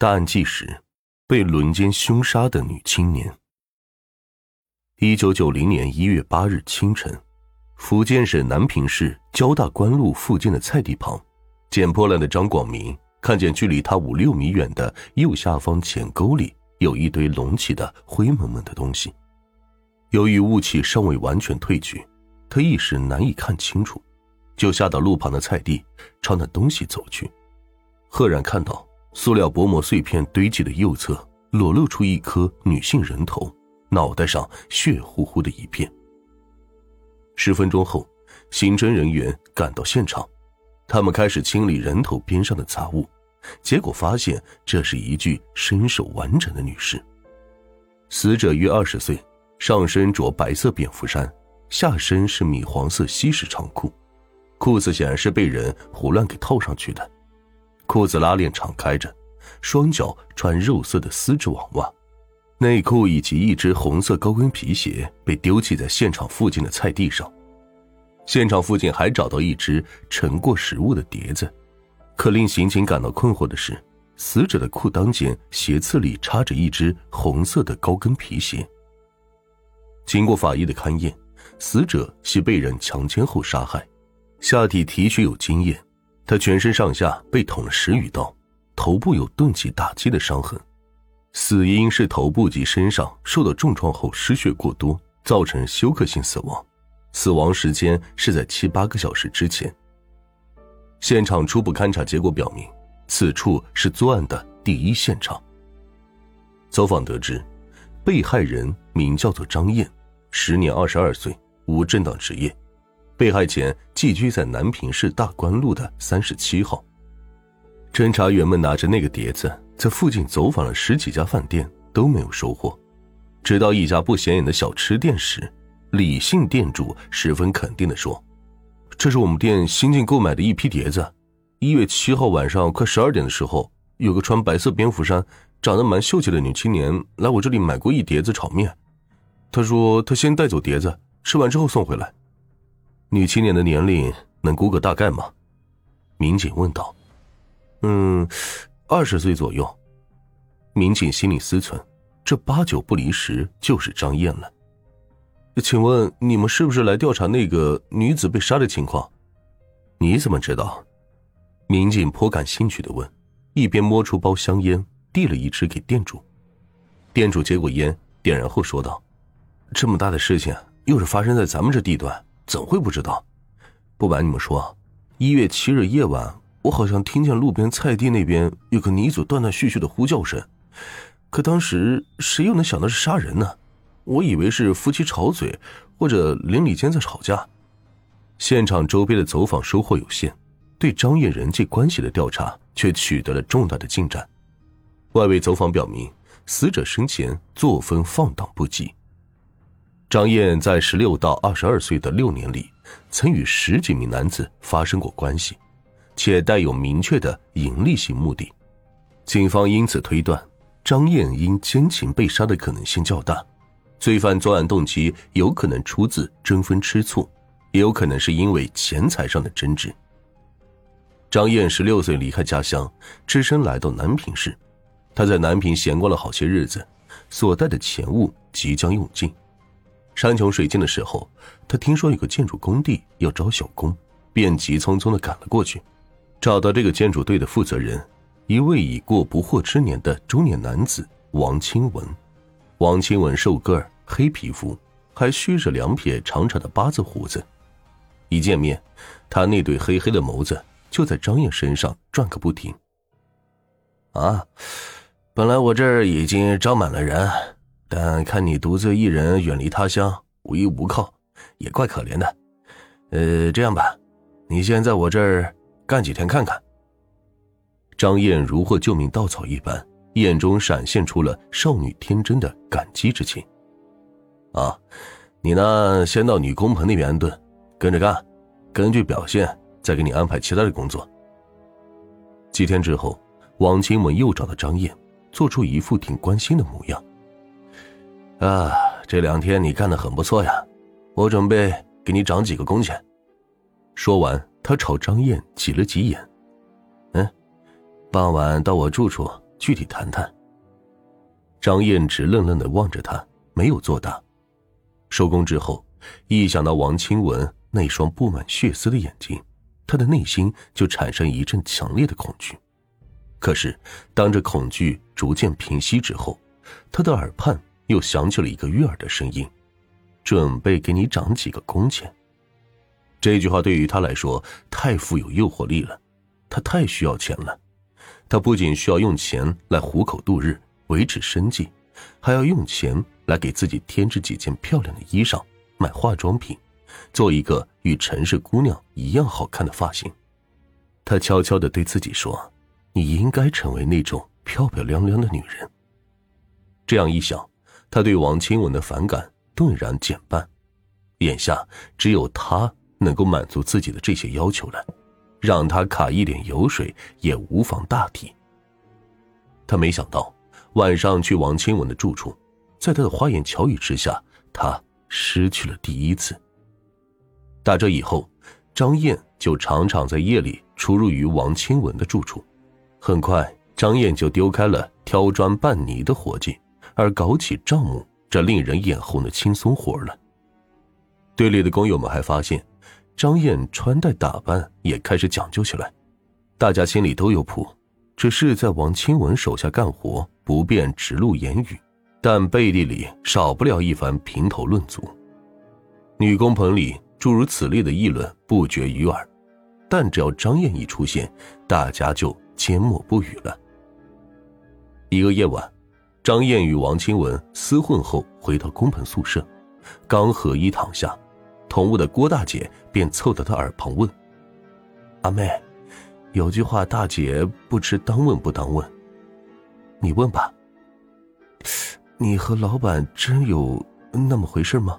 大案纪实：被轮奸凶杀的女青年。一九九零年一月八日清晨，福建省南平市交大关路附近的菜地旁，捡破烂的张广明看见距离他五六米远的右下方浅沟里有一堆隆起的灰蒙蒙的东西。由于雾气尚未完全退去，他一时难以看清楚，就下到路旁的菜地，朝那东西走去，赫然看到。塑料薄膜碎片堆积的右侧，裸露出一颗女性人头，脑袋上血乎乎的一片。十分钟后，刑侦人员赶到现场，他们开始清理人头边上的杂物，结果发现这是一具身手完整的女尸。死者约二十岁，上身着白色蝙蝠衫，下身是米黄色西式长裤，裤子显然是被人胡乱给套上去的。裤子拉链敞开着，双脚穿肉色的丝质网袜，内裤以及一只红色高跟皮鞋被丢弃在现场附近的菜地上。现场附近还找到一只盛过食物的碟子，可令刑警感到困惑的是，死者的裤裆间鞋刺里插着一只红色的高跟皮鞋。经过法医的勘验，死者系被人强奸后杀害，下体提取有精液。他全身上下被捅了十余刀，头部有钝器打击的伤痕，死因是头部及身上受到重创后失血过多，造成休克性死亡，死亡时间是在七八个小时之前。现场初步勘查结果表明，此处是作案的第一现场。走访得知，被害人名叫做张燕，时年二十二岁，无正当职业。被害前寄居在南平市大关路的三十七号。侦查员们拿着那个碟子，在附近走访了十几家饭店，都没有收获。直到一家不显眼的小吃店时，李姓店主十分肯定地说：“这是我们店新进购买的一批碟子。一月七号晚上快十二点的时候，有个穿白色蝙蝠衫、长得蛮秀气的女青年来我这里买过一碟子炒面。她说她先带走碟子，吃完之后送回来。”女青年的年龄能估个大概吗？民警问道。嗯，二十岁左右。民警心里思忖，这八九不离十就是张燕了。请问你们是不是来调查那个女子被杀的情况？你怎么知道？民警颇感兴趣的问，一边摸出包香烟，递了一支给店主。店主接过烟，点燃后说道：“这么大的事情，又是发生在咱们这地段。”怎会不知道？不瞒你们说，一月七日夜晚，我好像听见路边菜地那边有个女子断断续续的呼叫声。可当时谁又能想到是杀人呢？我以为是夫妻吵嘴，或者邻里间在吵架。现场周边的走访收获有限，对张燕人际关系的调查却取得了重大的进展。外围走访表明，死者生前作风放荡不羁。张燕在十六到二十二岁的六年里，曾与十几名男子发生过关系，且带有明确的盈利性目的。警方因此推断，张燕因奸情被杀的可能性较大。罪犯作案动机有可能出自争风吃醋，也有可能是因为钱财上的争执。张燕十六岁离开家乡，只身来到南平市。他在南平闲逛了好些日子，所带的钱物即将用尽。山穷水尽的时候，他听说有个建筑工地要招小工，便急匆匆的赶了过去。找到这个建筑队的负责人，一位已过不惑之年的中年男子王清文。王清文瘦个儿，黑皮肤，还蓄着两撇长长的八字胡子。一见面，他那对黑黑的眸子就在张燕身上转个不停。啊，本来我这儿已经招满了人。但看你独自一人远离他乡，无依无靠，也怪可怜的。呃，这样吧，你先在我这儿干几天看看。张燕如获救命稻草一般，眼中闪现出了少女天真的感激之情。啊，你呢，先到女工棚那边安顿，跟着干，根据表现再给你安排其他的工作。几天之后，王清文又找到张燕，做出一副挺关心的模样。啊，这两天你干的很不错呀，我准备给你涨几个工钱。说完，他朝张燕挤了挤眼。嗯，傍晚到我住处具体谈谈。张燕直愣愣的望着他，没有作答。收工之后，一想到王清文那双布满血丝的眼睛，他的内心就产生一阵强烈的恐惧。可是，当这恐惧逐渐平息之后，他的耳畔又响起了一个悦耳的声音：“准备给你涨几个工钱。”这句话对于他来说太富有诱惑力了，他太需要钱了。他不仅需要用钱来糊口度日、维持生计，还要用钱来给自己添置几件漂亮的衣裳、买化妆品，做一个与城市姑娘一样好看的发型。他悄悄的对自己说：“你应该成为那种漂漂亮亮的女人。”这样一想，他对王清文的反感顿然减半。眼下只有他。能够满足自己的这些要求了，让他卡一点油水也无妨大体。他没想到晚上去王清文的住处，在他的花言巧语之下，他失去了第一次。打这以后，张燕就常常在夜里出入于王清文的住处。很快，张燕就丢开了挑砖拌泥的活计，而搞起账目这令人眼红的轻松活了。队里的工友们还发现。张燕穿戴打扮也开始讲究起来，大家心里都有谱，只是在王清文手下干活不便直露言语，但背地里少不了一番评头论足。女工棚里诸如此类的议论不绝于耳，但只要张燕一出现，大家就缄默不语了。一个夜晚，张燕与王清文厮混后回到工棚宿舍，刚和衣躺下。同屋的郭大姐便凑到他耳旁问：“阿妹，有句话大姐不知当问不当问，你问吧。你和老板真有那么回事吗？”